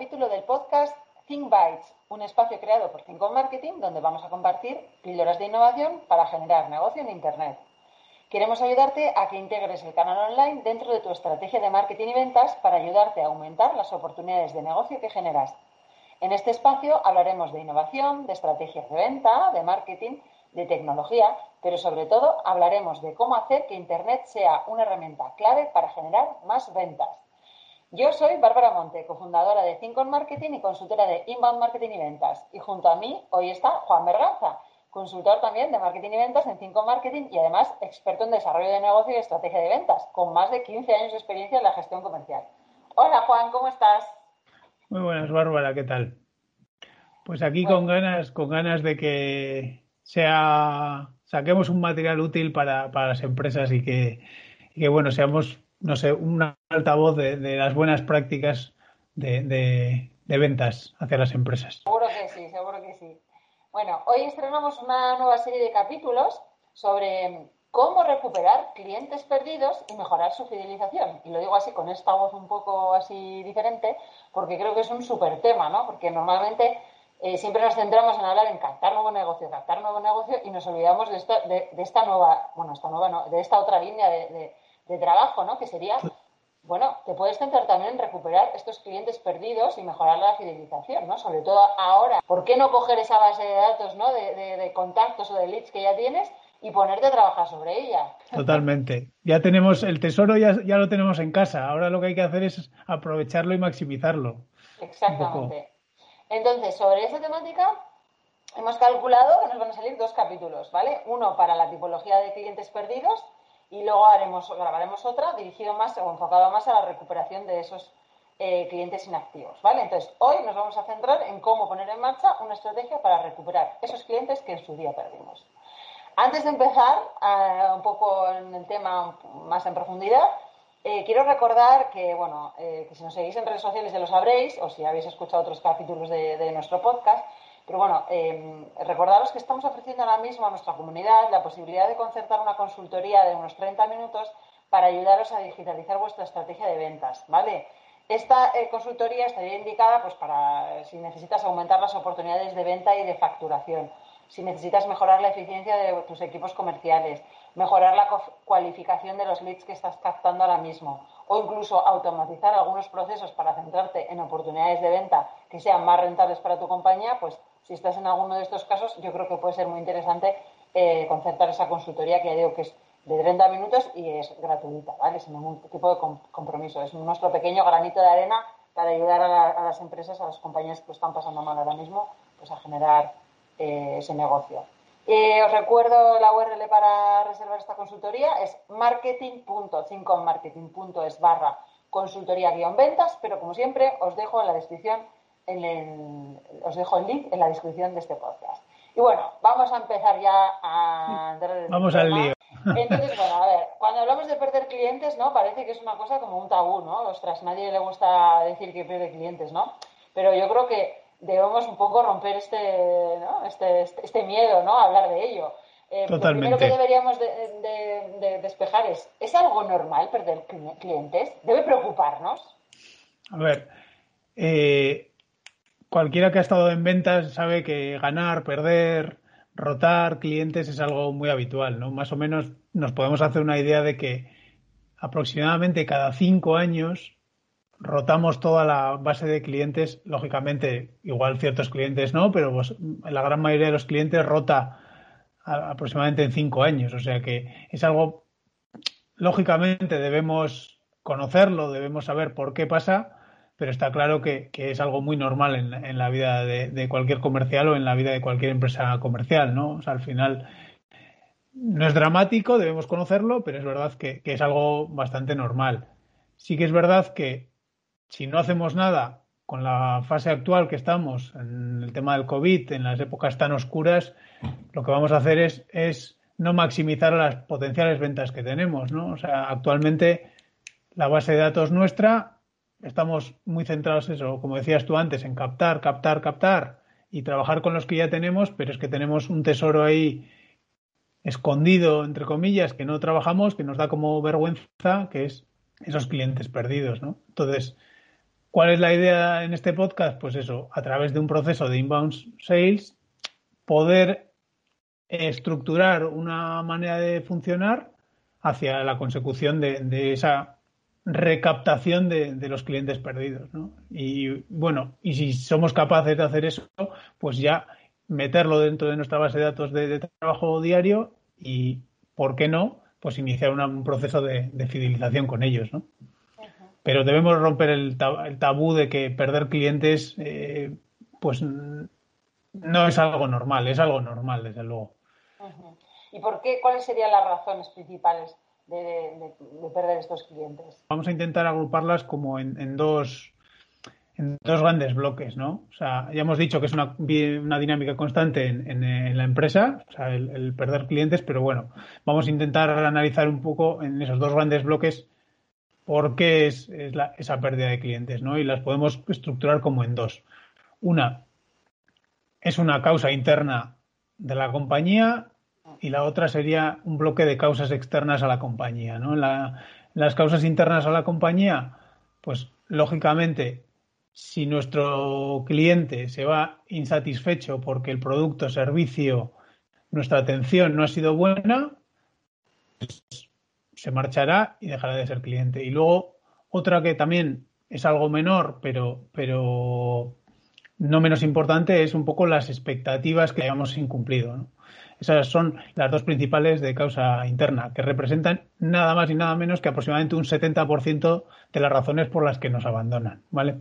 capítulo del podcast Think Bytes, un espacio creado por Think Marketing donde vamos a compartir píldoras de innovación para generar negocio en Internet. Queremos ayudarte a que integres el canal online dentro de tu estrategia de marketing y ventas para ayudarte a aumentar las oportunidades de negocio que generas. En este espacio hablaremos de innovación, de estrategias de venta, de marketing, de tecnología, pero sobre todo hablaremos de cómo hacer que Internet sea una herramienta clave para generar más ventas. Yo soy Bárbara Monte, cofundadora de Think Marketing y consultora de Inbound Marketing y Ventas. Y junto a mí hoy está Juan Berganza, consultor también de marketing y ventas en Think Marketing y además experto en desarrollo de negocio y estrategia de ventas, con más de 15 años de experiencia en la gestión comercial. Hola Juan, ¿cómo estás? Muy buenas, Bárbara, ¿qué tal? Pues aquí con ganas, con ganas de que sea saquemos un material útil para, las empresas y que, y que bueno, seamos no sé, un altavoz de, de las buenas prácticas de, de, ventas hacia las empresas. Seguro que sí, seguro que sí. Bueno, hoy estrenamos una nueva serie de capítulos sobre cómo recuperar clientes perdidos y mejorar su fidelización. Y lo digo así con esta voz un poco así diferente, porque creo que es un súper tema, ¿no? Porque normalmente eh, siempre nos centramos en hablar en captar nuevo negocio, captar nuevo negocio y nos olvidamos de esta, de, de esta nueva, bueno, esta nueva no, de esta otra línea de, de trabajo, ¿no? Que sería, bueno, te puedes centrar también en recuperar estos clientes perdidos y mejorar la fidelización, ¿no? Sobre todo ahora, ¿por qué no coger esa base de datos, ¿no? De, contactos o de leads que ya tienes y ponerte a trabajar sobre ella. Totalmente. Ya tenemos el tesoro, ya, ya lo tenemos en casa. Ahora lo que hay que hacer es aprovecharlo y maximizarlo. Exactamente. Entonces, sobre esa temática, hemos calculado que nos van a salir dos capítulos, ¿vale? Uno para la tipología de clientes perdidos y luego haremos, grabaremos otra dirigido más o enfocado más a la recuperación de esos eh, clientes inactivos, ¿vale? Entonces, hoy nos vamos a centrar en cómo poner en marcha una estrategia para recuperar esos clientes que en su día perdimos. Antes de empezar eh, un poco en el tema más en profundidad, eh, quiero recordar que, bueno, que si nos seguís en redes sociales ya lo sabréis, o si habéis escuchado otros capítulos de nuestro podcast, pero bueno, eh, recordaros que estamos ofreciendo ahora mismo a nuestra comunidad la posibilidad de concertar una consultoría de unos 30 minutos para ayudaros a digitalizar vuestra estrategia de ventas, ¿vale? Esta eh, consultoría estaría indicada pues para si necesitas aumentar las oportunidades de venta y de facturación, si necesitas mejorar la eficiencia de tus equipos comerciales, mejorar la cualificación de los leads que estás captando ahora mismo o incluso automatizar algunos procesos para centrarte en oportunidades de venta que sean más rentables para tu compañía, pues si estás en alguno de estos casos, yo creo que puede ser muy interesante eh, concertar esa consultoría que ya digo que es de 30 minutos y es gratuita, ¿vale? Sin ningún tipo de compromiso. Es nuestro pequeño granito de arena para ayudar a, las empresas, a las compañías que están pasando mal ahora mismo, pues a generar eh, ese negocio. Eh, os recuerdo la URL para reservar esta consultoría, es marketing.cinconmarketing.es barra consultoría-ventas, pero como siempre os dejo en la descripción os dejo el link en la descripción de este podcast. Y bueno, vamos a empezar ya a Vamos al lío. Entonces, bueno, a ver, cuando hablamos de perder clientes, ¿no? Parece que es una cosa como un tabú, ¿no? Ostras, nadie le gusta decir que pierde clientes, ¿no? Pero yo creo que debemos un poco romper este, ¿no? este, este, este miedo, ¿no? A hablar de ello. Eh, Totalmente. Lo primero que deberíamos de, despejar es, ¿es algo normal perder clientes? ¿Debe preocuparnos? A ver, eh, cualquiera que ha estado en ventas sabe que ganar, perder, rotar clientes es algo muy habitual, ¿no? Más o menos nos podemos hacer una idea de que aproximadamente cada cinco años rotamos toda la base de clientes, lógicamente, igual ciertos clientes no, pero la gran mayoría de los clientes rota aproximadamente en cinco años. O sea que es algo, lógicamente debemos conocerlo, debemos saber por qué pasa, pero está claro que, es algo muy normal en, la vida de, cualquier comercial o en la vida de cualquier empresa comercial, ¿no? O sea, al final no es dramático, debemos conocerlo, pero es verdad que, es algo bastante normal. Sí que es verdad que si no hacemos nada con la fase actual que estamos, en el tema del COVID, en las épocas tan oscuras, lo que vamos a hacer es, es no maximizar las potenciales ventas que tenemos, ¿no? O sea, actualmente la base de datos nuestra estamos muy centrados en eso, como decías tú antes, en captar, captar, captar y trabajar con los que ya tenemos, pero es que tenemos un tesoro ahí escondido, entre comillas, que no trabajamos, que nos da como vergüenza, que es esos clientes perdidos, ¿no? Entonces, ¿Cuál es la idea en este podcast? Pues eso, a través de un proceso de inbound sales, poder estructurar una manera de funcionar hacia la consecución de, esa recaptación de, los clientes perdidos. ¿no? Y bueno, y si somos capaces de hacer eso, pues ya meterlo dentro de nuestra base de datos de, trabajo diario y, ¿por qué no? Pues iniciar un proceso de, fidelización con ellos, ¿no? Pero debemos romper el, tabú de que perder clientes, eh, pues no es algo normal, es algo normal, desde luego. ¿Y por qué? ¿Cuáles serían las razones principales de, perder estos clientes? Vamos a intentar agruparlas como en, dos en dos grandes bloques, ¿no? O sea, ya hemos dicho que es una, dinámica constante en, la empresa, o sea, el, perder clientes, pero bueno, vamos a intentar analizar un poco en esos dos grandes bloques por qué es, esa pérdida de clientes, ¿no? Y las podemos estructurar como en dos. Una es una causa interna de la compañía y la otra sería un bloque de causas externas a la compañía. ¿no? las causas internas a la compañía, pues lógicamente, si nuestro cliente se va insatisfecho porque el producto, servicio, nuestra atención no ha sido buena, pues se marchará y dejará de ser cliente. Y luego otra que también es algo menor, pero, pero no menos importante es un poco las expectativas que hayamos incumplido. Esas son las dos principales de causa interna, que representan nada más y nada menos que aproximadamente un 70% de las razones por las que nos abandonan. ¿vale?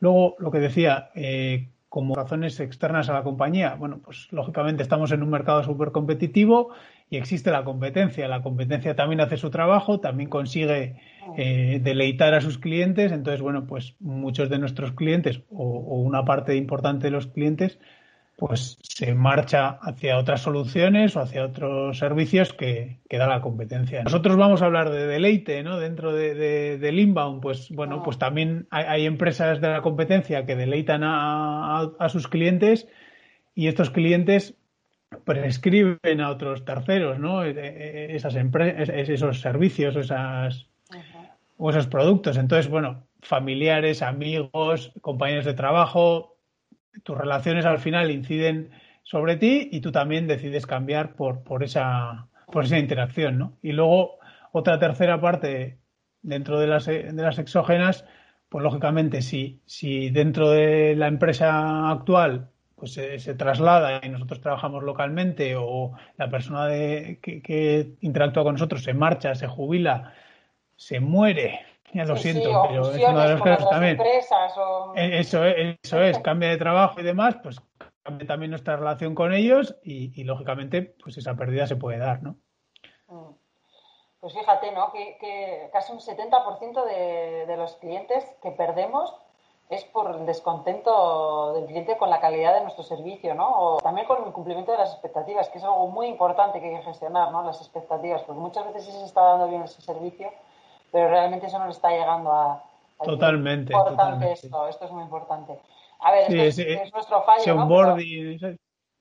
Luego, lo que decía, eh, como razones externas a la compañía, bueno, pues lógicamente estamos en un mercado súper competitivo y existe la competencia. La competencia también hace su trabajo, también consigue eh, deleitar a sus clientes. Entonces, bueno, pues muchos de nuestros clientes o, una parte importante de los clientes pues se marcha hacia otras soluciones o hacia otros servicios que, da la competencia. Nosotros vamos a hablar de deleite, ¿no? Dentro de, del inbound, pues bueno, pues también hay, empresas de la competencia que deleitan a, sus clientes y estos clientes prescriben a otros terceros, ¿no? E, e, esas empresas, esos servicios, esas, o esos productos. Entonces, bueno, familiares, amigos, compañeros de trabajo, tus relaciones al final inciden sobre ti y tú también decides cambiar por, por, esa, por esa interacción, ¿no? Y luego, otra tercera parte dentro de las, de las exógenas, pues lógicamente, si, si dentro de la empresa actual pues se, traslada y nosotros trabajamos localmente o la persona de, que, interactúa con nosotros se marcha, se jubila, se muere, ya lo siento, pero es uno de los casos también. E, eso, es, eso es, cambia de trabajo y demás, pues cambia también nuestra relación con ellos y, lógicamente pues esa pérdida se puede dar, ¿no? Mm. Pues fíjate, ¿no? Que, casi un 70% de, de los clientes que perdemos es por el descontento del cliente con la calidad de nuestro servicio, ¿no? O también con el cumplimiento de las expectativas, que es algo muy importante que hay que gestionar, ¿no? Las expectativas, porque muchas veces sí se está dando bien ese servicio, pero realmente eso no le está llegando a... totalmente. importante esto, esto es muy importante. A ver, esto es, nuestro fallo, ¿no? Onboarding,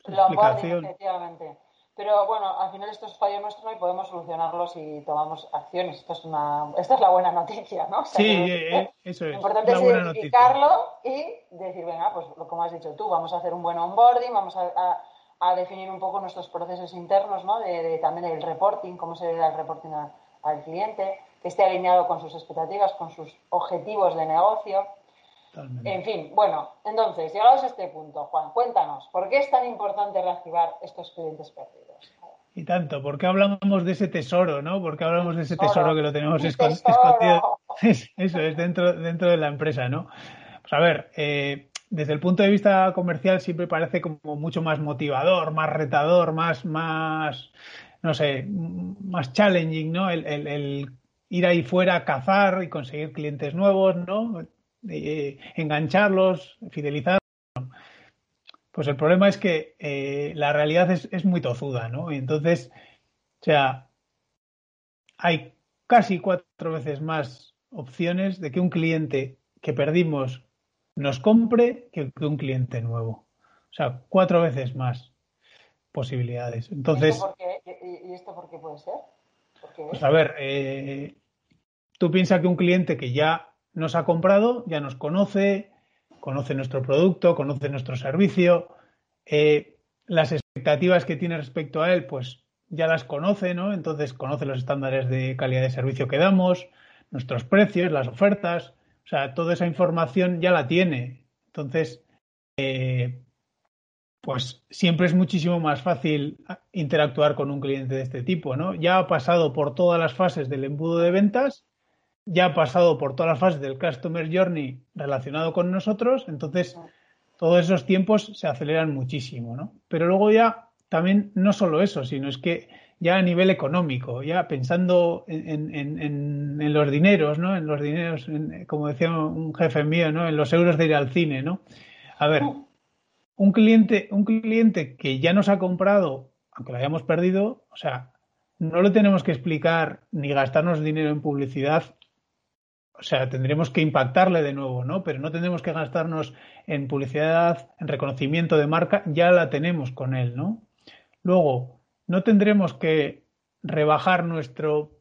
onboarding, efectivamente. Pero bueno, al final esto es fallo nuestro y podemos solucionarlo si tomamos acciones. Esto es una, esta es la buena noticia, ¿no? sí, eh, eh, eso es. Lo importante es identificarlo y decir, venga, pues como has dicho tú, vamos a hacer un buen onboarding, vamos a, a, definir un poco nuestros procesos internos, ¿no? De, también el reporting, cómo se da el reporting al cliente, que esté alineado con sus expectativas, con sus objetivos de negocio. En fin, bueno, entonces, llegados a este punto, Juan, cuéntanos, ¿por qué es tan importante reactivar estos clientes perdidos? Y tanto, ¿por qué hablamos de ese tesoro, no? ¿Por qué hablamos de ese tesoro que lo tenemos escondido? Eso es, dentro, dentro de la empresa, ¿no? Pues a ver, eh, desde el punto de vista comercial siempre parece como mucho más motivador, más retador, más, más, no sé, más challenging, ¿no? El, el ir ahí fuera a cazar y conseguir clientes nuevos, ¿no? Eh, engancharlos, fidelizarlos. Pues el problema es que eh, la realidad es, muy tozuda, ¿no? Y entonces, o sea, hay casi cuatro veces más opciones de que un cliente que perdimos nos compre que, un cliente nuevo. O sea, cuatro veces más posibilidades. Entonces, ¿Y esto por qué, puede ser? Pues a ver, eh, tú piensas que un cliente que ya nos ha comprado, ya nos conoce, conoce nuestro producto, conoce nuestro servicio, eh, las expectativas que tiene respecto a él, pues ya las conoce, ¿no? Entonces conoce los estándares de calidad de servicio que damos, nuestros precios, las ofertas, o sea, toda esa información ya la tiene. Entonces, eh, pues siempre es muchísimo más fácil interactuar con un cliente de este tipo, ¿no? Ya ha pasado por todas las fases del embudo de ventas, ya ha pasado por todas las fases del Customer Journey relacionado con nosotros, entonces todos esos tiempos se aceleran muchísimo, ¿no? Pero luego ya también no solo eso, sino es que ya a nivel económico, ya pensando en, los dineros, ¿no? En los dineros, como decía un jefe mío, ¿no? En los euros de ir al cine, ¿no? A ver, un cliente, un cliente que ya nos ha comprado, aunque lo hayamos perdido, o sea, no lo tenemos que explicar ni gastarnos dinero en publicidad. O sea, tendremos que impactarle de nuevo, ¿no? Pero no tendremos que gastarnos en publicidad, en reconocimiento de marca, ya la tenemos con él, ¿no? Luego, no tendremos que rebajar nuestro,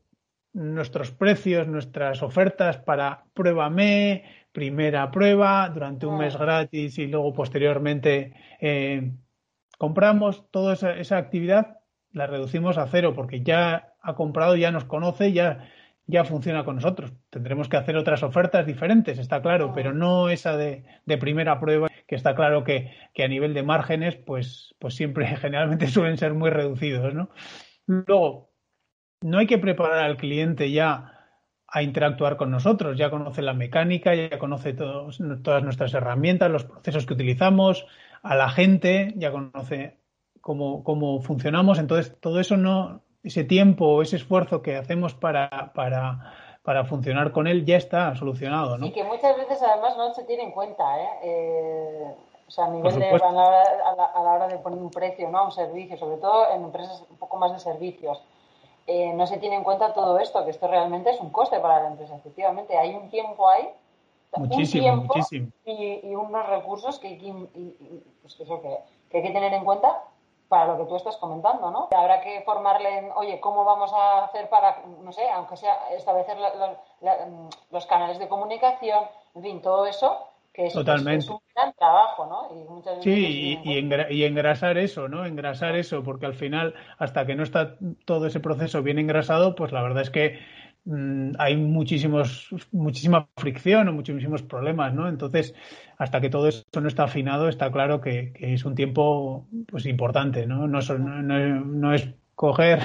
nuestros precios, nuestras ofertas para pruébame, primera prueba, durante un mes gratis y luego posteriormente eh, compramos, toda esa, actividad la reducimos a cero porque ya ha comprado, ya nos conoce, ya, ya funciona con nosotros. Tendremos que hacer otras ofertas diferentes, está claro, pero no esa de, primera prueba, que está claro que, que, a nivel de márgenes, pues, pues siempre generalmente suelen ser muy reducidos, ¿no? Luego, no hay que preparar al cliente ya a interactuar con nosotros. Ya conoce la mecánica, ya conoce todas nuestras herramientas, los procesos que utilizamos, a la gente, ya conoce cómo, cómo funcionamos. Entonces, todo eso no, ese tiempo, ese esfuerzo que hacemos para, para, para funcionar con él ya está solucionado. ¿no? Y que muchas veces además no se tiene en cuenta. ¿eh? eh o sea, a nivel de, a la, hora, a, la, hora, de poner un precio ¿no? a un servicio, sobre todo en empresas un poco más de servicios eh, no se tiene en cuenta todo esto, que esto realmente es un coste para la empresa. Efectivamente, hay un tiempo ahí, muchísimo, un muchísimo. Y, unos recursos que, pues que, hay que tener en cuenta para lo que tú estás comentando, ¿no? Habrá que formarle en, oye, ¿cómo vamos a hacer para, no sé, aunque sea establecer los canales de comunicación, en fin, todo eso que es, Totalmente. un gran trabajo, ¿no? sí, y, y, engrasar eso, ¿no? Engrasar eso, porque al final, hasta que no está todo ese proceso bien engrasado, pues la verdad es que mm, hay muchísimos, muchísima fricción o muchísimos problemas, ¿no? Entonces, hasta que todo eso no está afinado, está claro que, es un tiempo pues importante, ¿no? No, no, no es coger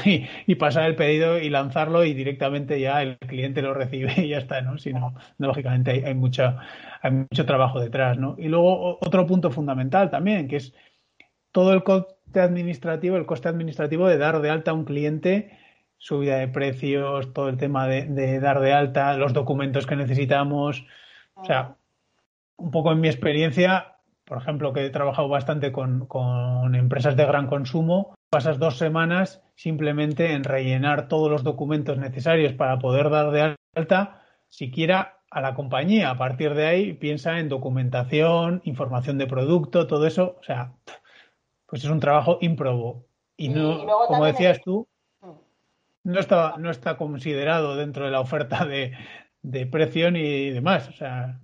y, pasar el pedido y lanzarlo y directamente ya el cliente lo recibe y ya está, ¿no? Sino, lógicamente hay, hay, mucha, hay mucho trabajo detrás, ¿no? Y luego otro punto fundamental también, que es todo el coste administrativo, el coste administrativo de dar de alta a un cliente, subida de precios, todo el tema de, dar de alta, los documentos que necesitamos, o sea, un poco en mi experiencia, por ejemplo, que he trabajado bastante con, con empresas de gran consumo, pasas dos semanas simplemente en rellenar todos los documentos necesarios para poder dar de alta siquiera a la compañía. A partir de ahí piensa en documentación, información de producto, todo eso. O sea, pues es un trabajo improbo. Y no, como decías tú, mm. no está, no está considerado dentro de la oferta de, de precio ni demás. O sea,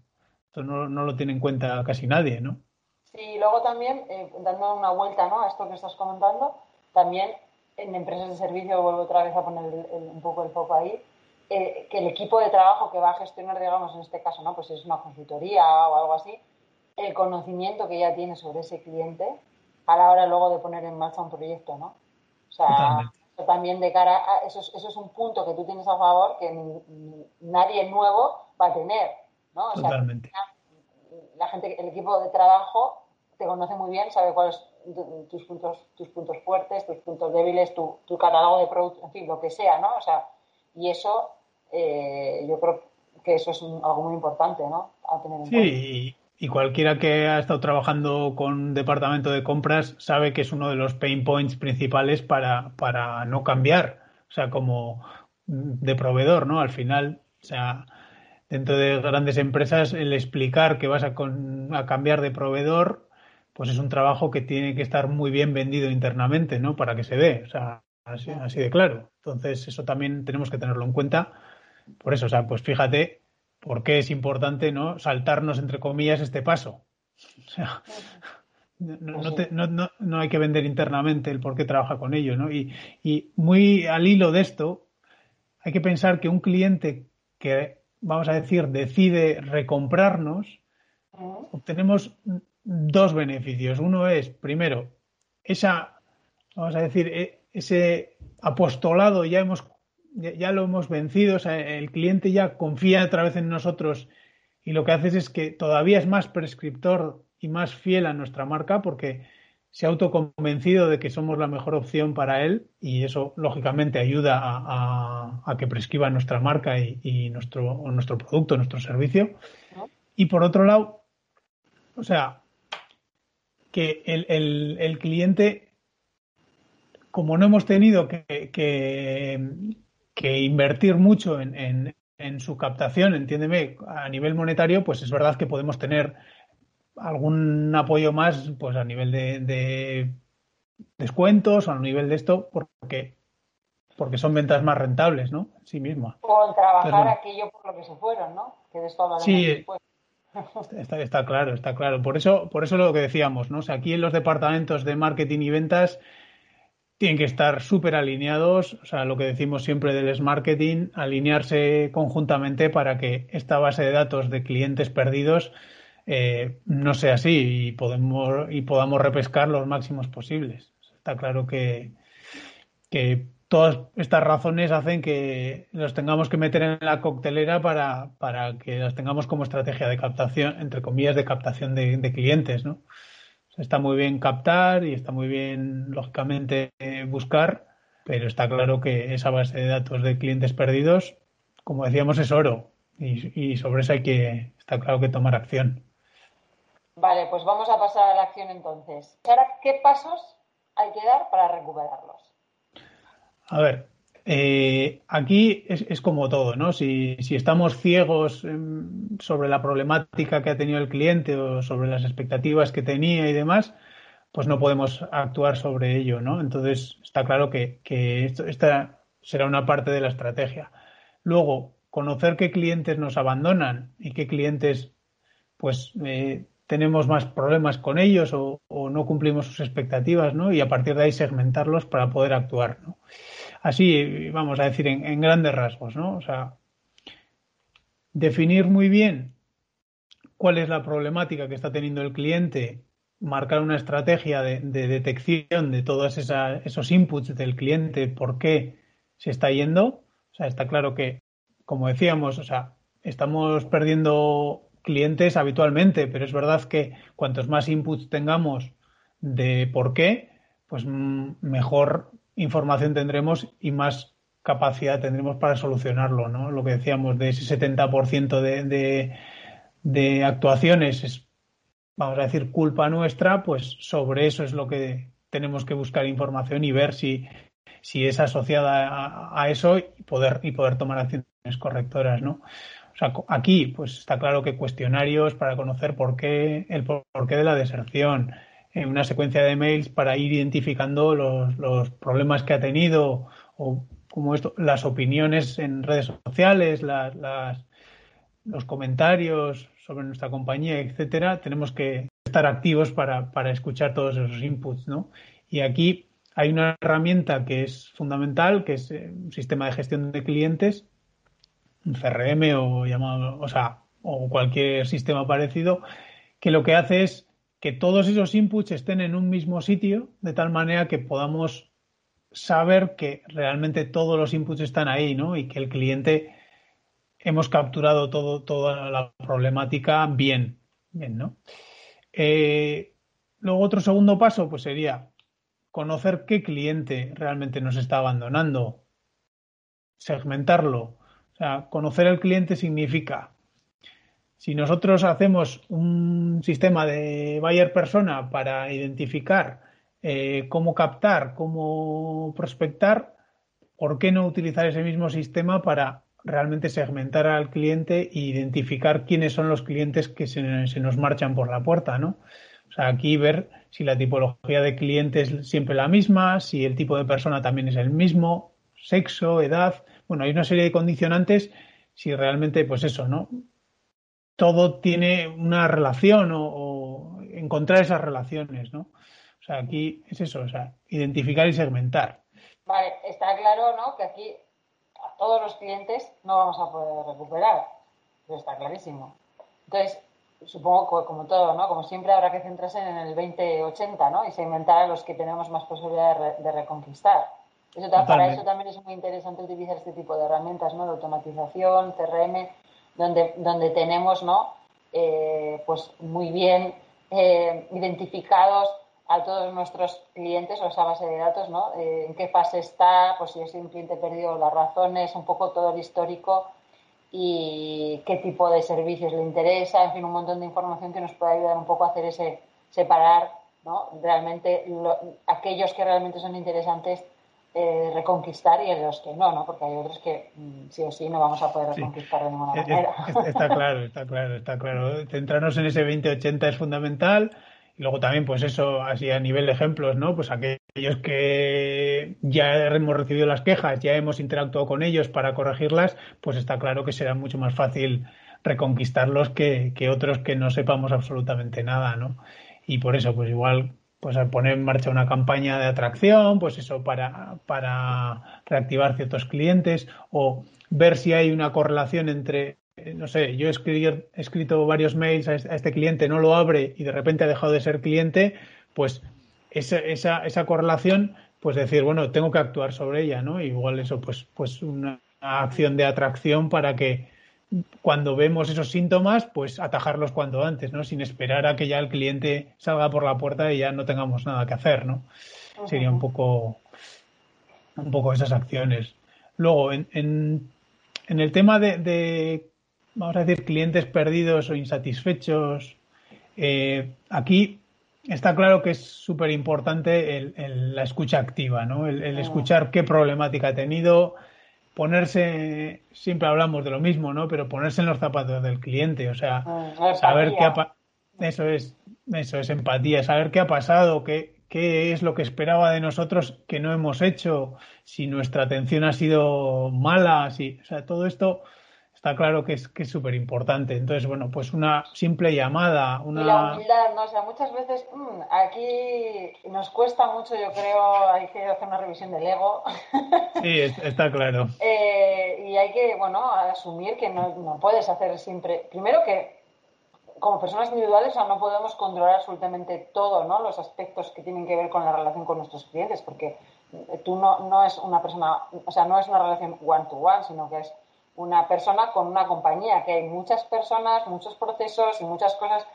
esto no, no, lo tiene en cuenta casi nadie, ¿no? Sí, luego también, eh, dando una vuelta ¿no? a esto que estás comentando, también en empresas de servicio, vuelvo otra vez a poner un poco el foco ahí, eh, que el equipo de trabajo que va a gestionar, digamos, en este caso, ¿no? Pues es una consultoría o algo así, el conocimiento que ya tiene sobre ese cliente a la hora luego de poner en marcha un proyecto, ¿no? O sea, también de cara a eso es, eso es un punto que tú tienes a favor que nadie nuevo va a tener, ¿no? O Totalmente. la gente, el equipo de trabajo te conoce muy bien, sabe cuáles tus puntos, tus puntos fuertes, tus puntos débiles, tu, tu catálogo de productos, en fin, lo que sea, ¿no? O sea, y eso, eh, yo creo que eso es algo muy importante, ¿no? A tener en sí, y, cualquiera que ha estado trabajando con departamento de compras sabe que es uno de los pain points principales para, para no cambiar, o sea, como de proveedor, ¿no? Al final, o sea, dentro de grandes empresas, el explicar que vas a, a cambiar de proveedor pues es un trabajo que tiene que estar muy bien vendido internamente, ¿no? Para que se dé, o sea, así, de claro. Entonces, eso también tenemos que tenerlo en cuenta. Por eso, o sea, pues fíjate por qué es importante no saltarnos, entre comillas, este paso. O sea, no, no, hay que vender internamente el por qué trabaja con ellos. ¿no? Y, y muy al hilo de esto, hay que pensar que un cliente que, vamos a decir, decide recomprarnos, obtenemos dos beneficios. Uno es, primero, esa, vamos a decir, e, ese apostolado ya hemos ya lo hemos vencido, o sea, el cliente ya confía otra vez en nosotros y lo que haces es que todavía es más prescriptor y más fiel a nuestra marca porque se ha autoconvencido de que somos la mejor opción para él y eso lógicamente ayuda a, que prescriba nuestra marca y, nuestro, nuestro producto, nuestro servicio. Y por otro lado, o sea, que el, cliente, como no hemos tenido que, que, invertir mucho en, en, su captación, entiéndeme, a nivel monetario, pues es verdad que podemos tener algún apoyo más pues a nivel de, descuentos o a nivel de esto porque porque son ventas más rentables, ¿no? Sí misma. O trabajar aquello por lo que se fueron, ¿no? Que de esto sí, está, claro, está claro. Por eso, por eso lo que decíamos, ¿no? O sea, aquí en los departamentos de marketing y ventas tienen que estar súper alineados, o sea, lo que decimos siempre del marketing, alinearse conjuntamente para que esta base de datos de clientes perdidos eh, no sea así y, podemos, y podamos repescar los máximos posibles. Está claro que todas estas razones hacen que los tengamos que meter en la coctelera para, para que las tengamos como estrategia de captación, entre comillas, de captación de, clientes, ¿no? está muy bien captar y está muy bien, lógicamente, buscar, pero está claro que esa base de datos de clientes perdidos, como decíamos, es oro y, sobre eso hay que, está claro que tomar acción. Vale, pues vamos a pasar a la acción entonces. Ahora, ¿qué pasos hay que dar para recuperarlos? A ver, eh, aquí es, como todo, ¿no? Si, estamos ciegos em, sobre la problemática que ha tenido el cliente o sobre las expectativas que tenía y demás, pues no podemos actuar sobre ello, ¿no? Entonces está claro que, esta será una parte de la estrategia. Luego, conocer qué clientes nos abandonan y qué clientes, pues, eh, tenemos más problemas con ellos o, no cumplimos sus expectativas, ¿no? Y a partir de ahí segmentarlos para poder actuar, ¿no? Así, vamos a decir, en, grandes rasgos, ¿no? O sea, definir muy bien cuál es la problemática que está teniendo el cliente, marcar una estrategia de, detección de todos esos inputs del cliente, por qué se está yendo. O sea, está claro que, como decíamos, o sea, estamos perdiendo clientes habitualmente, pero es verdad que cuantos más inputs tengamos de por qué, pues mm, mejor información tendremos y más capacidad tendremos para solucionarlo, ¿no? Lo que decíamos de ese 70% de, de, de actuaciones es, vamos a decir, culpa nuestra, pues sobre eso es lo que tenemos que buscar información y ver si, si es asociada a, eso y poder, y poder tomar acciones correctoras, ¿no? O sea, aquí, pues está claro que cuestionarios para conocer por qué, el porqué de la deserción, en una secuencia de mails para ir identificando los, problemas que ha tenido o como esto, las opiniones en redes sociales, las, los comentarios sobre nuestra compañía, etcétera, tenemos que estar activos para, para escuchar todos esos inputs, ¿no? Y aquí hay una herramienta que es fundamental, que es eh, un sistema de gestión de clientes un CRM o llamado, o sea, o cualquier sistema parecido, que lo que hace es que todos esos inputs estén en un mismo sitio, de tal manera que podamos saber que realmente todos los inputs están ahí, ¿no? Y que el cliente hemos capturado todo, toda la problemática bien, bien, ¿no? Eh, luego otro segundo paso, pues sería conocer qué cliente realmente nos está abandonando, segmentarlo, o sea, conocer al cliente significa, si nosotros hacemos un sistema de buyer persona para identificar eh, cómo captar, cómo prospectar, ¿por qué no utilizar ese mismo sistema para realmente segmentar al cliente e identificar quiénes son los clientes que se, se, nos marchan por la puerta, ¿no? O sea, aquí ver si la tipología de cliente es siempre la misma, si el tipo de persona también es el mismo, sexo, edad, bueno, hay una serie de condicionantes si realmente, pues eso, ¿no? Todo tiene una relación o, encontrar esas relaciones, ¿no? O sea, aquí es eso, o sea, identificar y segmentar. Vale, está claro, ¿no? Que aquí a todos los clientes no vamos a poder recuperar, pero está clarísimo. Entonces, supongo que como todo, ¿no? Como siempre habrá que centrarse en el 2080, ¿no? Y segmentar a los que tenemos más posibilidad de, reconquistar. Eso, para eso también es muy interesante utilizar este tipo de herramientas, ¿no? De automatización, CRM, donde, donde tenemos, ¿no? Eh, pues muy bien eh, identificados a todos nuestros clientes o esa base de datos, ¿no? Eh, en qué fase está, pues si es un cliente perdido, las razones, un poco todo el histórico y qué tipo de servicios le interesa, en fin, un montón de información que nos puede ayudar un poco a hacer ese separar, ¿no? Realmente aquellos que realmente son interesantes eh, reconquistar y los que no, ¿no? Porque hay otros que mm, sí o sí no vamos a poder reconquistar de ninguna manera. Está claro, está claro, está claro. Centrarnos en ese 2080 es fundamental y luego también, pues eso, así a nivel de ejemplos, ¿no? Pues aquellos que ya hemos recibido las quejas, ya hemos interactuado con ellos para corregirlas, pues está claro que será mucho más fácil reconquistarlos que, que otros que no sepamos absolutamente nada, ¿no? Y por eso, pues igual, pues poner en marcha una campaña de atracción, pues eso, para, para reactivar ciertos clientes o ver si hay una correlación entre eh, no sé, yo he escrito varios mails a este cliente, no lo abre y de repente ha dejado de ser cliente, pues esa, esa, esa correlación, pues decir, bueno, tengo que actuar sobre ella, ¿no? Igual eso, pues, pues una acción de atracción para que cuando vemos esos síntomas, pues atajarlos cuanto antes, ¿no? Sin esperar a que ya el cliente salga por la puerta y ya no tengamos nada que hacer, ¿no? Sería un poco, un poco esas acciones. Luego, en, en, en el tema de vamos a decir, clientes perdidos o insatisfechos. Eh, aquí está claro que es súper importante la escucha activa, ¿no? El, escuchar qué problemática ha tenido, ponerse, siempre hablamos de lo mismo, ¿no? Pero ponerse en los zapatos del cliente, o sea, mm, saber qué ha eso es, eso es empatía, saber qué ha pasado, qué, qué es lo que esperaba de nosotros que no hemos hecho, si nuestra atención ha sido mala, si, o sea, todo esto está claro que es que es súper importante. Entonces, bueno, pues una simple llamada, una... Y la humildad, ¿no? O sea, muchas veces mm, aquí nos cuesta mucho, yo creo, hay que hacer una revisión del ego. Sí, está claro. Eh, y hay que, bueno, asumir que no, no, puedes hacer siempre... Primero que como personas individuales o no podemos controlar absolutamente todo, ¿no? Los aspectos que tienen que ver con la relación con nuestros clientes, porque tú no, no es una persona, o sea, no es una relación one-to-one, sino que es una persona con una compañía, que hay muchas personas, muchos procesos y muchas cosas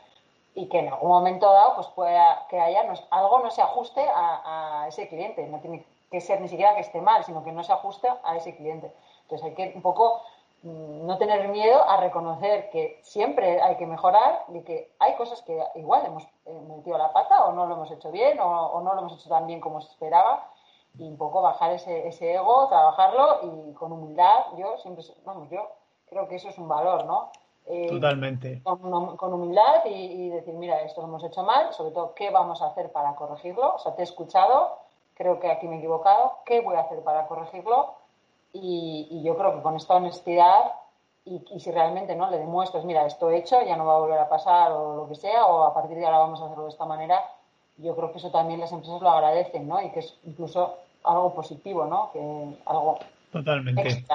y que en algún momento dado pues pueda que haya algo no se ajuste a, ese cliente. No tiene que ser ni siquiera que esté mal, sino que no se ajuste a ese cliente. Entonces hay que un poco mm, no tener miedo a reconocer que siempre hay que mejorar y que hay cosas que igual hemos eh, metido la pata o no lo hemos hecho bien o no lo hemos hecho tan bien como se esperaba y un poco bajar ese, ese ego, trabajarlo y con humildad, yo siempre, vamos, yo creo que eso es un valor, ¿no? Eh, Totalmente. Con, humildad y, decir, mira, esto lo hemos hecho mal, sobre todo, ¿qué vamos a hacer para corregirlo? O sea, te he escuchado, creo que aquí me he equivocado, ¿qué voy a hacer para corregirlo? Y, yo creo que con esta honestidad y, y, si realmente no le demuestras, mira, esto he hecho, ya no va a volver a pasar o lo que sea, o a partir de ahora vamos a hacerlo de esta manera, yo creo que eso también las empresas lo agradecen, ¿no? Y que es incluso algo positivo, ¿no? Que algo Totalmente.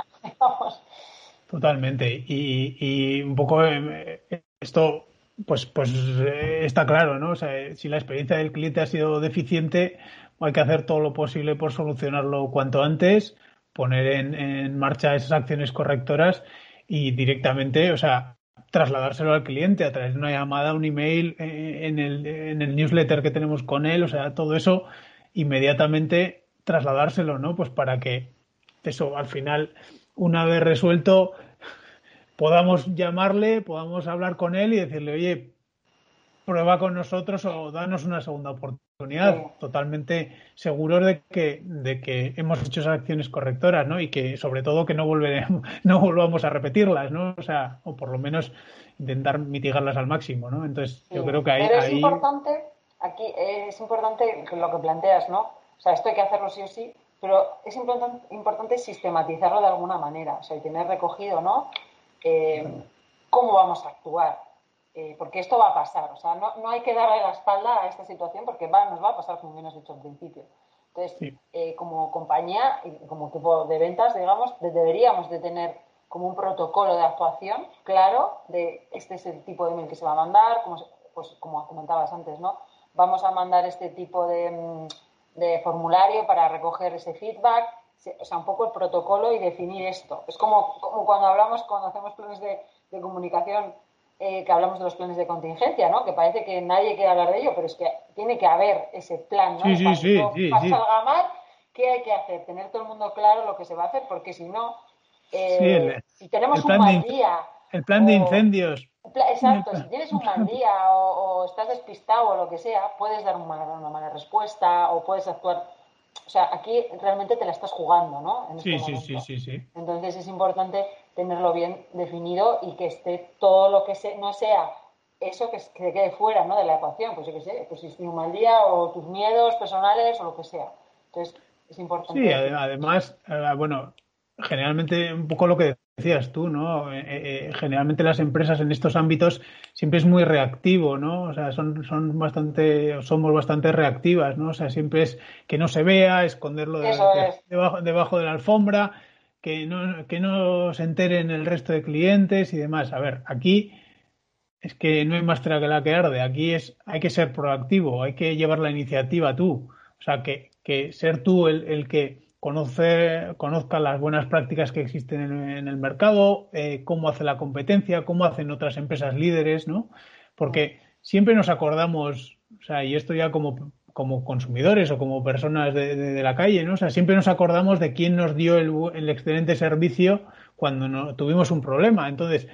Totalmente. Y, y un poco eh, esto, pues, pues eh, está claro, ¿no? O sea, si la experiencia del cliente ha sido deficiente, hay que hacer todo lo posible por solucionarlo cuanto antes, poner en, en marcha esas acciones correctoras y directamente, o sea, trasladárselo al cliente a través de una llamada, un email, eh, en, el, en el newsletter que tenemos con él, o sea, todo eso inmediatamente trasladárselo, ¿no? Pues para que eso al final, una vez resuelto, podamos llamarle, podamos hablar con él y decirle, oye, prueba con nosotros o danos una segunda oportunidad. Totalmente seguros de que, de que hemos hecho esas acciones correctoras, ¿no? Y que sobre todo que no volveremos, no volvamos a repetirlas, ¿no? O sea, o por lo menos intentar mitigarlas al máximo, ¿no? Entonces, yo creo que ahí. Pero es importante, aquí es importante lo que planteas, ¿no? O sea, esto hay que hacerlo sí o sí, pero es importante, importante sistematizarlo de alguna manera, o sea, y tener recogido, ¿no? eh, cómo vamos a actuar, eh, porque esto va a pasar. O sea, no, no, hay que darle la espalda a esta situación porque va, nos va a pasar, como bien has dicho al principio. Entonces, eh, como compañía como tipo de ventas, digamos, deberíamos de tener como un protocolo de actuación claro de este es el tipo de mail que se va a mandar, como, pues como comentabas antes, ¿no? Vamos a mandar este tipo de, mm, de formulario para recoger ese feedback, o sea, un poco el protocolo y definir esto. Es como, como cuando hablamos, cuando hacemos planes de, de comunicación, eh, que hablamos de los planes de contingencia, ¿no? Que parece que nadie quiere hablar de ello, pero es que tiene que haber ese plan, ¿no? Sí, sí, sí, sí, salga mal, ¿qué hay que hacer? Tener todo el mundo claro lo que se va a hacer, porque si no, eh, si tenemos un mal día... El plan de incendios. Exacto, si tienes un mal día o, estás despistado o lo que sea, puedes dar una, una mala respuesta o puedes actuar o sea, aquí realmente te la estás jugando, ¿no? Este sí, sí, sí, sí, Entonces es importante tenerlo bien definido y que esté todo lo que no sea eso que, se quede fuera, ¿no? De la ecuación, pues yo qué sé, pues si es un mal día o tus miedos personales o lo que sea. Entonces es importante. Sí, además, eh, bueno, generalmente un poco lo que decías tú, ¿no? Eh, eh, generalmente las empresas en estos ámbitos siempre es muy reactivo, ¿no? O sea, son, son bastante, somos bastante reactivas, ¿no? O sea, siempre es que no se vea, esconderlo debajo, debajo de la alfombra, que no, que no se enteren el resto de clientes y demás. A ver, aquí es que no hay más que la que arde. Aquí es, hay que ser proactivo, hay que llevar la iniciativa tú. O sea, que, que ser tú el, el que conocer, conozca las buenas prácticas que existen en, el mercado, eh, cómo hace la competencia, cómo hacen otras empresas líderes, ¿no? Porque siempre nos acordamos, o sea, y esto ya como, como consumidores o como personas de, la calle, ¿no? O sea, siempre nos acordamos de quién nos dio el, excelente servicio cuando no, tuvimos un problema. Entonces,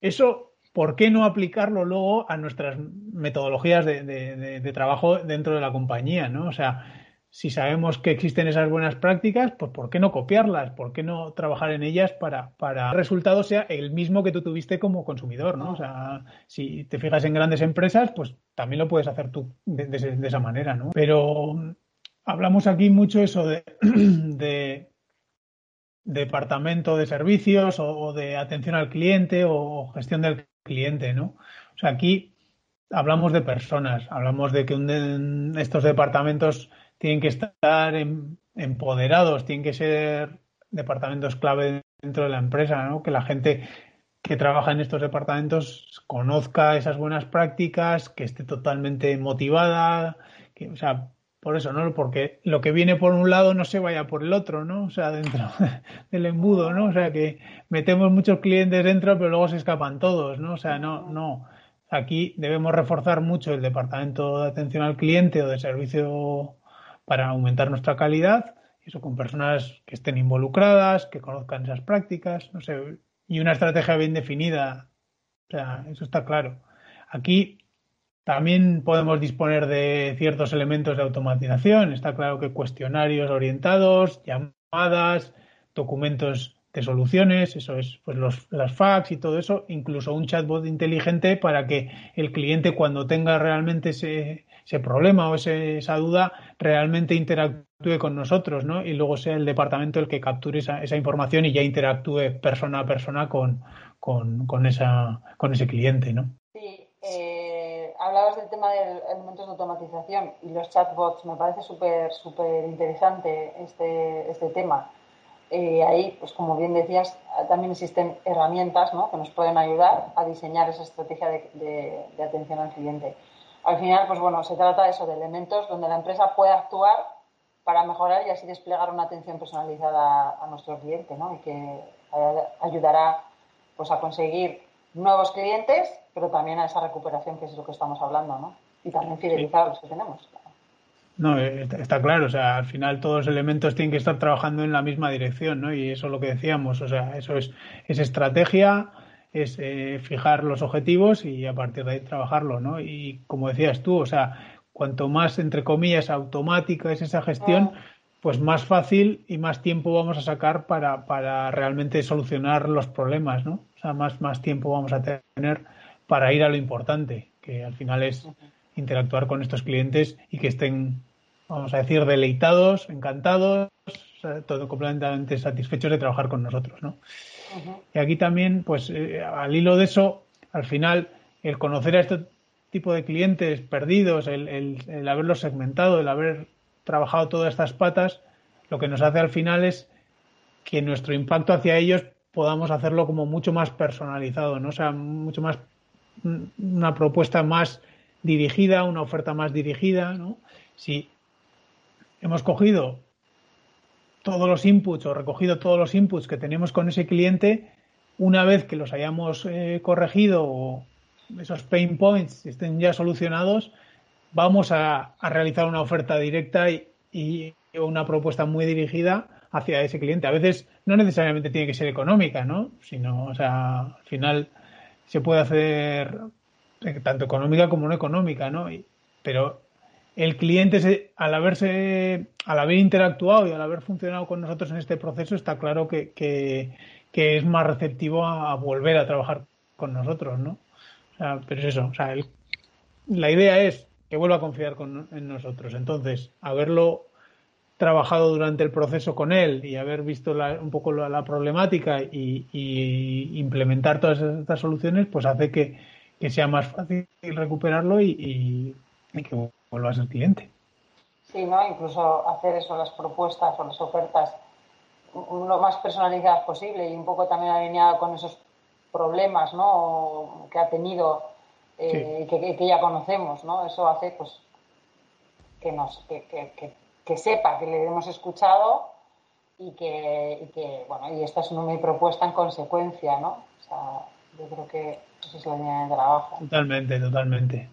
eso, ¿por qué no aplicarlo luego a nuestras metodologías de, de trabajo dentro de la compañía, ¿no? O sea, si sabemos que existen esas buenas prácticas, pues ¿por qué no copiarlas? ¿Por qué no trabajar en ellas para, para el resultado sea el mismo que tú tuviste como consumidor? ¿no? O sea, si te fijas en grandes empresas, pues también lo puedes hacer tú de, esa manera, ¿no? Pero hablamos aquí mucho eso de, de departamento de servicios o, de atención al cliente o gestión del cliente, ¿no? O sea, aquí hablamos de personas, hablamos de que estos departamentos tienen que estar empoderados, tienen que ser departamentos clave dentro de la empresa, ¿no? Que la gente que trabaja en estos departamentos conozca esas buenas prácticas, que esté totalmente motivada, que, o sea, por eso, ¿no? Porque lo que viene por un lado no se vaya por el otro, ¿no? O sea, dentro del embudo, ¿no? O sea, que metemos muchos clientes dentro, pero luego se escapan todos, ¿no? O sea, no, no. Aquí debemos reforzar mucho el departamento de atención al cliente o de servicio para aumentar nuestra calidad, eso con personas que estén involucradas, que conozcan esas prácticas, no sé, y una estrategia bien definida. O sea, eso está claro. Aquí también podemos disponer de ciertos elementos de automatización. Está claro que cuestionarios orientados, llamadas, documentos de soluciones, eso es, pues los, las fax y todo eso, incluso un chatbot inteligente para que el cliente cuando tenga realmente ese, ese problema o esa duda realmente interactúe con nosotros, ¿no? Y luego sea el departamento el que capture esa, esa información y ya interactúe persona a persona con, con, esa, con ese cliente, ¿no? Sí, eh, hablabas del tema de elementos de automatización y los chatbots. Me parece súper, súper interesante este, este tema. Eh, ahí, pues como bien decías, también existen herramientas ¿no? que nos pueden ayudar a diseñar esa estrategia de atención al cliente al final, pues bueno, se trata de eso, de elementos donde la empresa puede actuar para mejorar y así desplegar una atención personalizada a nuestro cliente, ¿no? Y que ayudará pues a conseguir nuevos clientes, pero también a esa recuperación que es lo que estamos hablando, ¿no? Y también fidelizar a los que tenemos. No, eh, está claro, o sea, al final todos los elementos tienen que estar trabajando en la misma dirección, ¿no? Y eso es lo que decíamos, o sea, eso es, es estrategia, es eh, fijar los objetivos y a partir de ahí trabajarlo, ¿no? Y como decías tú, o sea, cuanto más, entre comillas, automática es esa gestión, ah. pues más fácil y más tiempo vamos a sacar para, para realmente solucionar los problemas, ¿no? O sea, más, más tiempo vamos a tener para ir a lo importante, que al final es interactuar con estos clientes y que estén, vamos a decir, deleitados, encantados, todo completamente satisfechos de trabajar con nosotros, ¿no? Y aquí también, pues eh, al hilo de eso, al final, el conocer a este tipo de clientes perdidos, el, el, haberlos segmentado, el haber trabajado todas estas patas, lo que nos hace al final es que nuestro impacto hacia ellos podamos hacerlo como mucho más personalizado, ¿no? O sea, mucho más una propuesta más dirigida, una oferta más dirigida, ¿no? Si hemos cogido todos los inputs o recogido todos los inputs que tenemos con ese cliente, una vez que los hayamos eh, corregido o esos pain points estén ya solucionados, vamos a, realizar una oferta directa y, una propuesta muy dirigida hacia ese cliente. A veces no necesariamente tiene que ser económica, ¿no? Sino, o sea, al final se puede hacer tanto económica como no económica, ¿no? pero el cliente, al haberse, al haber interactuado y al haber funcionado con nosotros en este proceso, está claro que, que, es más receptivo a, volver a trabajar con nosotros, ¿no? O sea, pero es eso, o sea, la idea es que vuelva a confiar en nosotros. Entonces, haberlo trabajado durante el proceso con él y haber visto un poco la, problemática y, implementar todas estas soluciones, pues hace que, sea más fácil recuperarlo y, que vuelva a ser cliente. Sí, ¿no? Incluso hacer eso, las propuestas o las ofertas lo más personalizadas posible y un poco también alineado con esos problemas, ¿no? Que ha tenido eh, que, que, ya conocemos, ¿no? Eso hace, pues, que nos, que, que, que sepa que le hemos escuchado y que, bueno, y esta es mi propuesta en consecuencia, ¿no? O sea, yo creo que eso es la línea de trabajo. Totalmente, totalmente.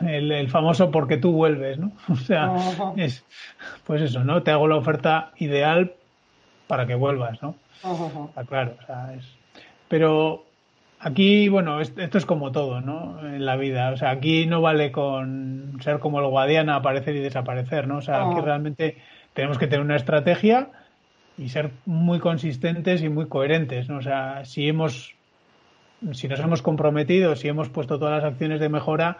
El, famoso porque tú vuelves, ¿no? O sea, es, pues eso, ¿no? Te hago la oferta ideal para que vuelvas, ¿no? Está claro, o sea, es... Pero Aquí, bueno, esto es como todo, ¿no? En la vida. O sea, aquí no vale con ser como el Guadiana, aparecer y desaparecer, ¿no? O sea, aquí realmente tenemos que tener una estrategia y ser muy consistentes y muy coherentes, ¿no? O sea, si hemos, si nos hemos comprometido, si hemos puesto todas las acciones de mejora,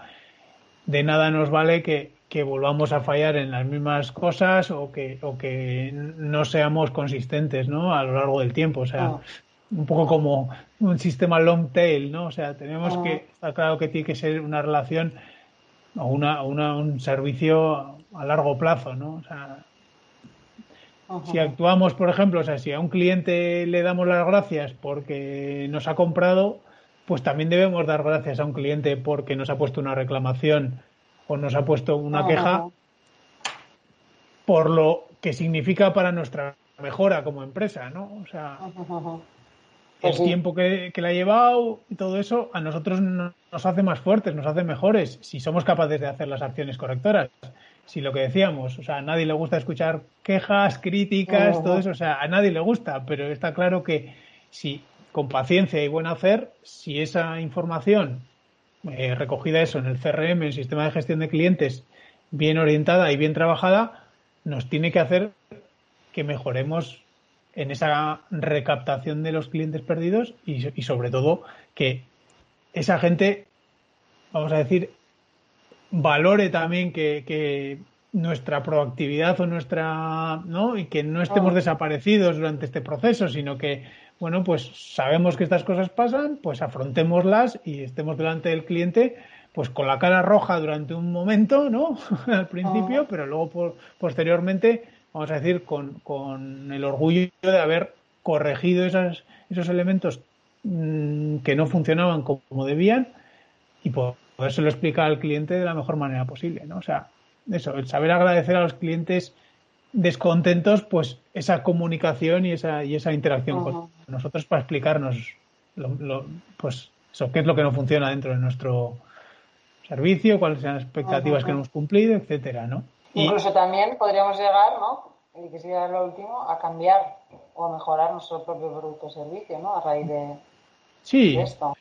de nada nos vale que, que volvamos a fallar en las mismas cosas o que, o que no seamos consistentes, ¿no? A lo largo del tiempo. O sea, un poco como un sistema long tail, ¿no? O sea, tenemos que, está claro que tiene que ser una relación o una, un servicio a largo plazo, ¿no? O sea, si actuamos, por ejemplo, o sea, si a un cliente le damos las gracias porque nos ha comprado, pues también debemos dar gracias a un cliente porque nos ha puesto una reclamación o nos ha puesto una queja por lo que significa para nuestra mejora como empresa, ¿no? O sea, el tiempo que, le ha llevado y todo eso a nosotros nos hace más fuertes, nos hace mejores si somos capaces de hacer las acciones correctoras. Si lo que decíamos, o sea, a nadie le gusta escuchar quejas, críticas, todo eso, o sea, a nadie le gusta, pero está claro que si con paciencia y buen hacer, si esa información eh, recogida eso en el CRM, en el sistema de gestión de clientes, bien orientada y bien trabajada, nos tiene que hacer que mejoremos en esa recaptación de los clientes perdidos y, sobre todo que esa gente, vamos a decir, valore también que, nuestra proactividad o nuestra, ¿no? Y que no estemos oh. desaparecidos durante este proceso, sino que, bueno, pues sabemos que estas cosas pasan, pues afrontémoslas y estemos delante del cliente, pues con la cara roja durante un momento, ¿no? Al principio, oh. pero luego posteriormente vamos a decir, con, con el orgullo de haber corregido esas, esos elementos mm, que no funcionaban como debían y lo explicar al cliente de la mejor manera posible, ¿no? O sea, eso, el saber agradecer a los clientes descontentos, pues esa comunicación y esa, y esa interacción con nosotros para explicarnos lo, pues eso, qué es lo que no funciona dentro de nuestro servicio, cuáles son las expectativas que no hemos cumplido, etcétera, ¿no? Incluso también podríamos llegar, ¿no? Y que sería lo último, a cambiar o a mejorar nuestro propio producto o servicio, ¿no? A raíz de, sí. esto.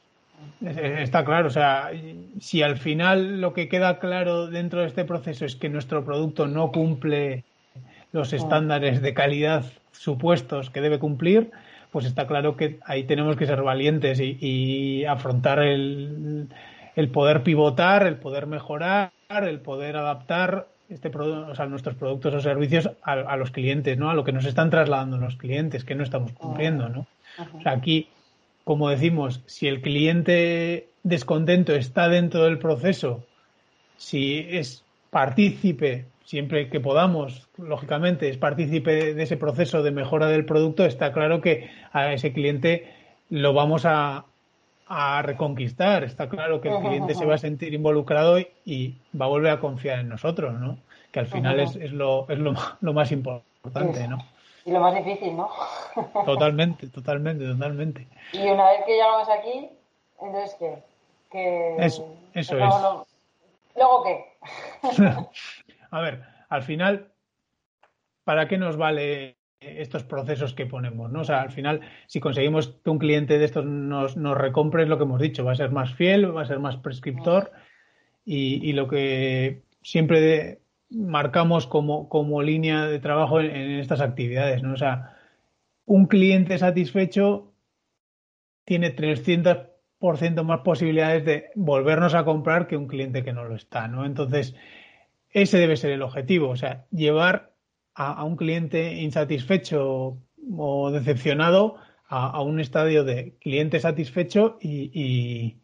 Está claro, o sea, si al final lo que queda claro dentro de este proceso es que nuestro producto no cumple los mm. estándares de calidad supuestos que debe cumplir, pues está claro que ahí tenemos que ser valientes y, afrontar el, el, poder pivotar, el poder mejorar, el poder adaptar este o sea, nuestros productos o servicios a, los clientes, ¿no? A lo que nos están trasladando los clientes, que no estamos cumpliendo, ¿no? O sea, aquí, como decimos, si el cliente descontento está dentro del proceso, si es partícipe, siempre que podamos, lógicamente, es partícipe de ese proceso de mejora del producto, está claro que a ese cliente lo vamos a, a reconquistar. Está claro que el cliente se va a sentir involucrado y, va a volver a confiar en nosotros, ¿no? Que al final es, es, lo, es lo, lo más importante, ¿no? Y lo más difícil, ¿no? Totalmente, totalmente, totalmente. Y una vez que llegamos aquí, entonces, ¿qué? que eso, eso es. ¿Luego qué? a ver, al final, ¿para qué nos vale estos procesos que ponemos, ¿no? O sea, al final, si conseguimos que un cliente de estos nos, nos recompre, es lo que hemos dicho, va a ser más fiel, va a ser más prescriptor y, lo que siempre marcamos como, como línea de trabajo en, estas actividades, ¿no? O sea, un cliente satisfecho tiene 300% más posibilidades de volvernos a comprar que un cliente que no lo está, ¿no? Entonces, ese debe ser el objetivo, o sea, llevar a, un cliente insatisfecho o decepcionado a, un estadio de cliente satisfecho y,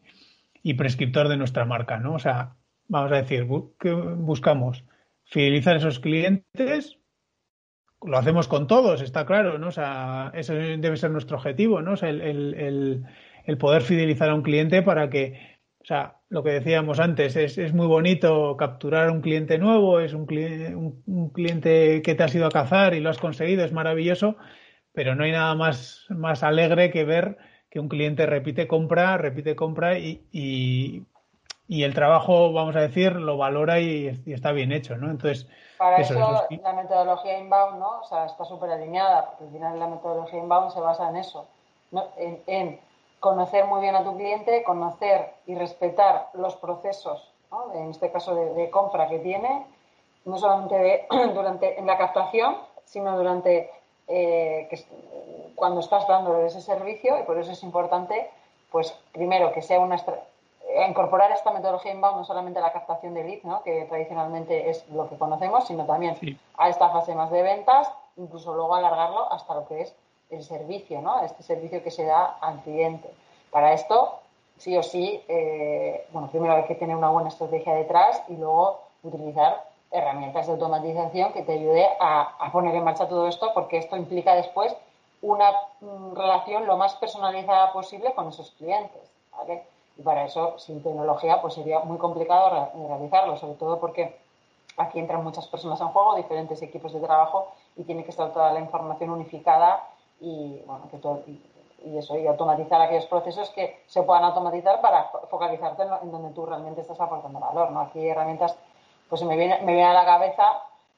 prescriptor de nuestra marca, ¿no? O sea, vamos a decir, que buscamos fidelizar a esos clientes, lo hacemos con todos, está claro, ¿no? O sea, eso debe ser nuestro objetivo, ¿no? O sea, el, el poder fidelizar a un cliente para que o sea, lo que decíamos antes, es, es muy bonito capturar un cliente nuevo, es un, cliente, un, cliente que te has ido a cazar y lo has conseguido, es maravilloso, pero no hay nada más, más alegre que ver que un cliente repite compra, repite compra y, y, el trabajo, vamos a decir, lo valora y, está bien hecho, ¿no? Entonces, para eso, la metodología inbound, ¿no? O sea, está súper alineada, porque al final la metodología inbound se basa en eso, ¿no? en, en conocer muy bien a tu cliente, conocer y respetar los procesos, en este caso de, compra que tiene, no solamente durante en la captación, sino durante eh, cuando estás dando ese servicio y por eso es importante, pues primero que sea una incorporar esta metodología inbound no solamente a la captación de lead, ¿no? que tradicionalmente es lo que conocemos, sino también a esta fase más de ventas, incluso luego alargarlo hasta lo que es el servicio, ¿no? Este servicio que se da al cliente. Para esto, sí o sí, eh, bueno, primero hay que tener una buena estrategia detrás y luego utilizar herramientas de automatización que te ayude a, poner en marcha todo esto, porque esto implica después una mm, relación lo más personalizada posible con esos clientes, ¿vale? Y para eso, sin tecnología, pues sería muy complicado realizarlo, sobre todo porque aquí entran muchas personas en juego, diferentes equipos de trabajo y tiene que estar toda la información unificada y bueno, que todo, y eso, y automatizar aquellos procesos que se puedan automatizar para focalizarte en, donde tú realmente estás aportando valor, ¿no? Aquí herramientas, pues me viene, me viene a la cabeza,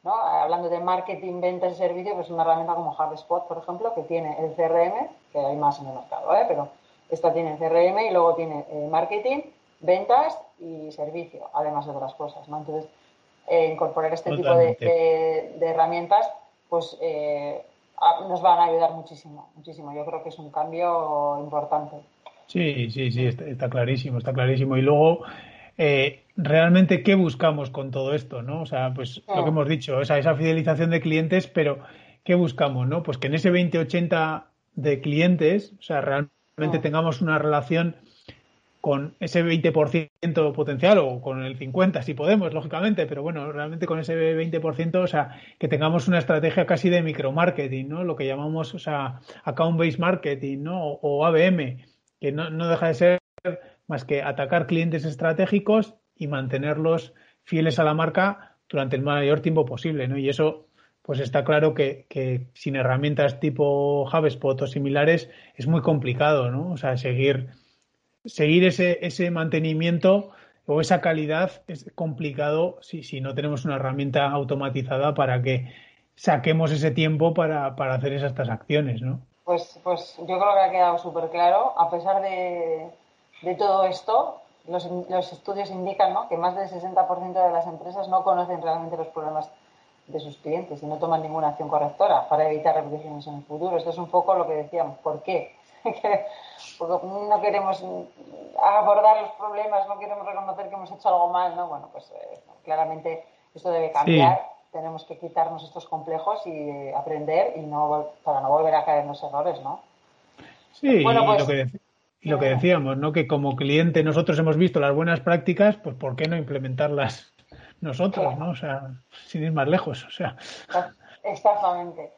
¿no? Hablando de marketing, ventas y servicios, pues una herramienta como HubSpot, por ejemplo, que tiene el CRM, que hay más en el mercado, ¿eh? Pero esta tiene el CRM y luego tiene eh, marketing, ventas y servicio, además de otras cosas, ¿no? Entonces, eh, incorporar este tipo de, de, herramientas, pues eh, nos van a ayudar muchísimo, muchísimo. Yo creo que es un cambio importante. Sí, sí, sí, está, clarísimo, está clarísimo. Y luego, eh, realmente, ¿qué buscamos con todo esto? ¿no? O sea, pues lo que hemos dicho, esa, esa fidelización de clientes, pero ¿qué buscamos? ¿no? Pues que en ese 20-80 de clientes, o sea, realmente tengamos una relación con ese 20% potencial o con el 50% si podemos, lógicamente, pero bueno, realmente con ese 20%, o sea, que tengamos una estrategia casi de micromarketing, ¿no? Lo que llamamos, o sea, account-based marketing, ¿no? O, ABM, que no, no deja de ser más que atacar clientes estratégicos y mantenerlos fieles a la marca durante el mayor tiempo posible, ¿no? Y eso, pues está claro que, que sin herramientas tipo HubSpot o similares es muy complicado, ¿no? O sea, seguir seguir ese, ese mantenimiento o esa calidad es complicado si, si no tenemos una herramienta automatizada para que saquemos ese tiempo para, hacer esas transacciones, ¿no? Pues, pues yo creo que ha quedado súper claro. A pesar de, de todo esto, los, los, estudios indican ¿no? que más del 60% de las empresas no conocen realmente los problemas de sus clientes y no toman ninguna acción correctora para evitar repeticiones en el futuro. Esto es un poco lo que decíamos. ¿Por qué? porque no queremos abordar los problemas, no queremos reconocer que hemos hecho algo mal, ¿no? Bueno, pues eh, claramente esto debe cambiar. Tenemos que quitarnos estos complejos y aprender y no para no volver a caer en los errores, ¿no? Sí, bueno, pues, lo que, lo que decíamos, ¿no? Que como cliente nosotros hemos visto las buenas prácticas, pues ¿por qué no implementarlas nosotros, ¿no? O sea, sin ir más lejos, o sea. Exactamente.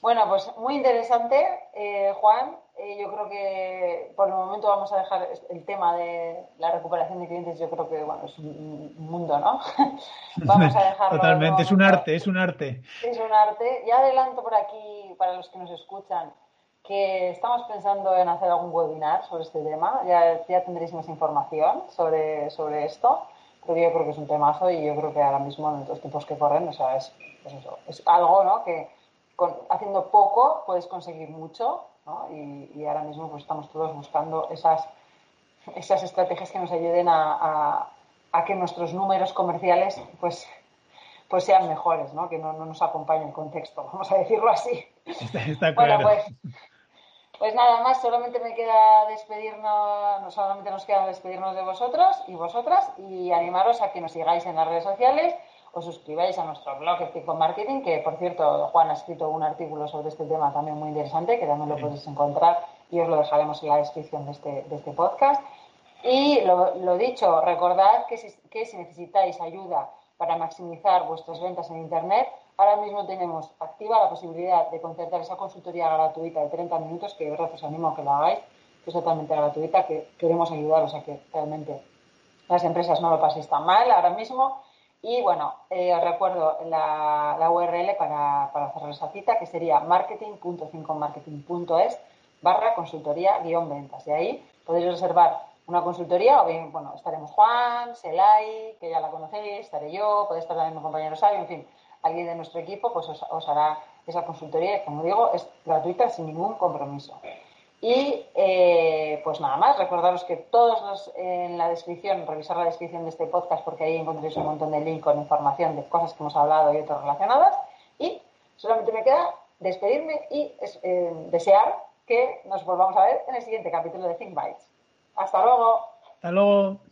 Bueno, pues muy interesante, eh, Juan. Eh, yo creo que por el momento vamos a dejar el tema de la recuperación de clientes. Yo creo que bueno es un mundo, ¿no? vamos a dejarlo. Totalmente, es un arte, es un arte. Es un arte. Ya adelanto por aquí para los que nos escuchan que estamos pensando en hacer algún webinar sobre este tema. Ya, ya tendréis más información sobre, sobre esto. Pero yo creo que es un temazo y yo creo que ahora mismo en los tiempos que corren, o sea, es, pues eso, es algo, ¿no? Que haciendo poco puedes conseguir mucho y, ahora mismo pues estamos todos buscando esas, esas estrategias que nos ayuden a, que nuestros números comerciales pues, pues sean mejores, ¿no? que no, nos acompañe el contexto, vamos a decirlo así. Bueno, pues, pues nada más, solamente me queda despedirnos, no solamente nos queda despedirnos de vosotros y vosotras y animaros a que nos sigáis en las redes sociales os suscribáis a nuestro blog Ethico Marketing, que por cierto Juan ha escrito un artículo sobre este tema también muy interesante, que también lo podéis encontrar y os lo dejaremos en la descripción de este, de este podcast. Y lo, dicho, recordad que si, que si necesitáis ayuda para maximizar vuestras ventas en Internet, ahora mismo tenemos activa la posibilidad de concertar esa consultoría gratuita de 30 minutos, que de verdad os animo a que lo hagáis, que es totalmente gratuita, que queremos ayudaros a que realmente las empresas no lo paséis tan mal ahora mismo y bueno, eh, os recuerdo la, la URL para, para, cerrar esa cita, que sería marketing.5marketing.es barra consultoría guion ventas. Y ahí podéis reservar una consultoría, o bien, bueno, estaremos Juan, Selay, que ya la conocéis, estaré yo, puede estar también mi compañero Sabio, en fin, alguien de nuestro equipo, pues os, os hará esa consultoría, como digo, es gratuita sin ningún compromiso. Y eh, pues nada más, recordaros que todos los, en la descripción, revisar la descripción de este podcast porque ahí encontréis un montón de links con información de cosas que hemos hablado y otras relacionadas. Y solamente me queda despedirme y eh, desear que nos volvamos a ver en el siguiente capítulo de Think Bytes. Hasta luego. Hasta luego.